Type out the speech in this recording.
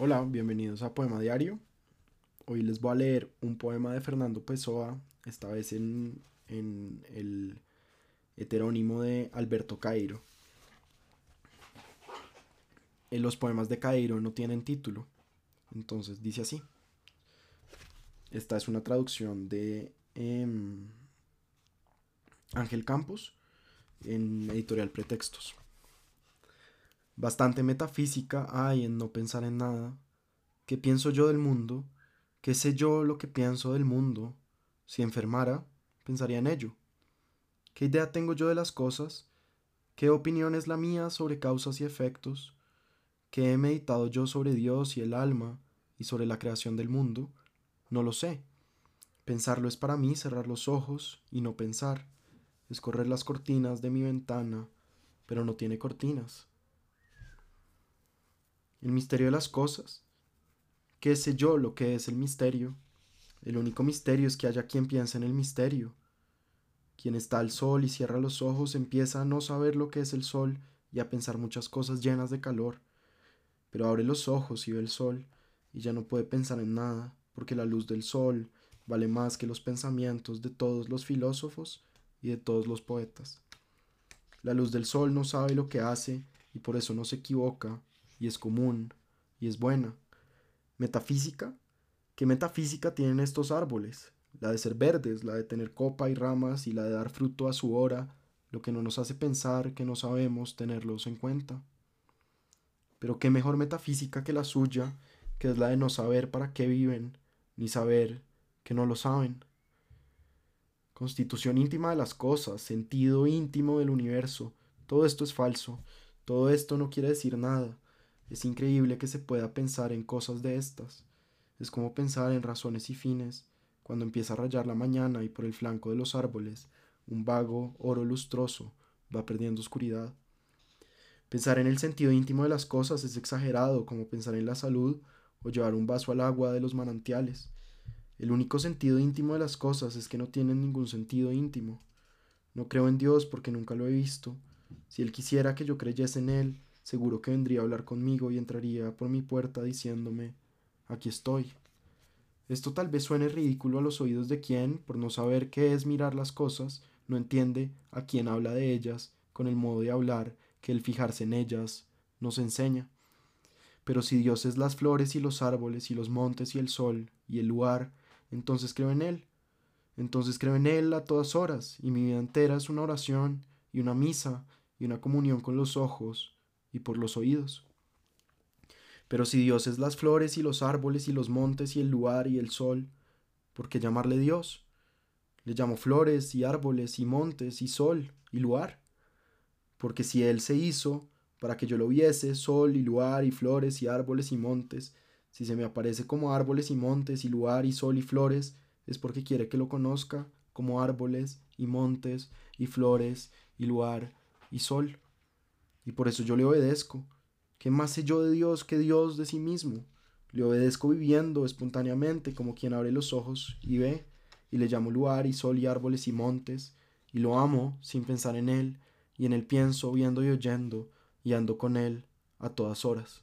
Hola, bienvenidos a Poema Diario. Hoy les voy a leer un poema de Fernando Pessoa, esta vez en, el heterónimo de Alberto Cairo. En los poemas de Cairo no tienen título, entonces dice así. Esta es una traducción de em, Ángel Campos en editorial Pretextos. Bastante metafísica hay en no pensar en nada. ¿Qué pienso yo del mundo? ¿Qué sé yo lo que pienso del mundo? Si enfermara, pensaría en ello. ¿Qué idea tengo yo de las cosas? ¿Qué opinión es la mía sobre causas y efectos? ¿Qué he meditado yo sobre Dios y el alma y sobre la creación del mundo? No lo sé. Pensarlo es para mí cerrar los ojos y no pensar, escorrer las cortinas de mi ventana, pero no tiene cortinas el misterio de las cosas. ¿Qué sé yo lo que es el misterio? El único misterio es que haya quien piense en el misterio. Quien está al sol y cierra los ojos empieza a no saber lo que es el sol y a pensar muchas cosas llenas de calor. Pero abre los ojos y ve el sol y ya no puede pensar en nada, porque la luz del sol vale más que los pensamientos de todos los filósofos y de todos los poetas. La luz del sol no sabe lo que hace y por eso no se equivoca y es común y es buena. Metafísica. ¿Qué metafísica tienen estos árboles? La de ser verdes, la de tener copa y ramas y la de dar fruto a su hora, lo que no nos hace pensar que no sabemos tenerlos en cuenta. Pero qué mejor metafísica que la suya, que es la de no saber para qué viven, ni saber que no lo saben. Constitución íntima de las cosas, sentido íntimo del universo, todo esto es falso, todo esto no quiere decir nada, es increíble que se pueda pensar en cosas de estas. Es como pensar en razones y fines, cuando empieza a rayar la mañana y por el flanco de los árboles un vago oro lustroso va perdiendo oscuridad. Pensar en el sentido íntimo de las cosas es exagerado como pensar en la salud o llevar un vaso al agua de los manantiales. El único sentido íntimo de las cosas es que no tienen ningún sentido íntimo. No creo en Dios porque nunca lo he visto. Si Él quisiera que yo creyese en Él, seguro que vendría a hablar conmigo y entraría por mi puerta diciéndome aquí estoy. Esto tal vez suene ridículo a los oídos de quien, por no saber qué es mirar las cosas, no entiende a quien habla de ellas con el modo de hablar que el fijarse en ellas nos enseña. Pero si Dios es las flores y los árboles y los montes y el sol y el lugar, entonces creo en Él. Entonces creo en Él a todas horas, y mi vida entera es una oración y una misa y una comunión con los ojos y por los oídos. Pero si Dios es las flores y los árboles y los montes y el lugar y el sol, ¿por qué llamarle Dios? Le llamo flores y árboles y montes y sol y lugar. Porque si Él se hizo para que yo lo viese, sol y lugar y flores y árboles y montes, si se me aparece como árboles y montes y lugar y sol y flores, es porque quiere que lo conozca como árboles y montes y flores y lugar y sol y por eso yo le obedezco. ¿Qué más sé yo de Dios que Dios de sí mismo? Le obedezco viviendo espontáneamente como quien abre los ojos y ve, y le llamo lugar y sol y árboles y montes, y lo amo sin pensar en él, y en él pienso viendo y oyendo, y ando con él a todas horas.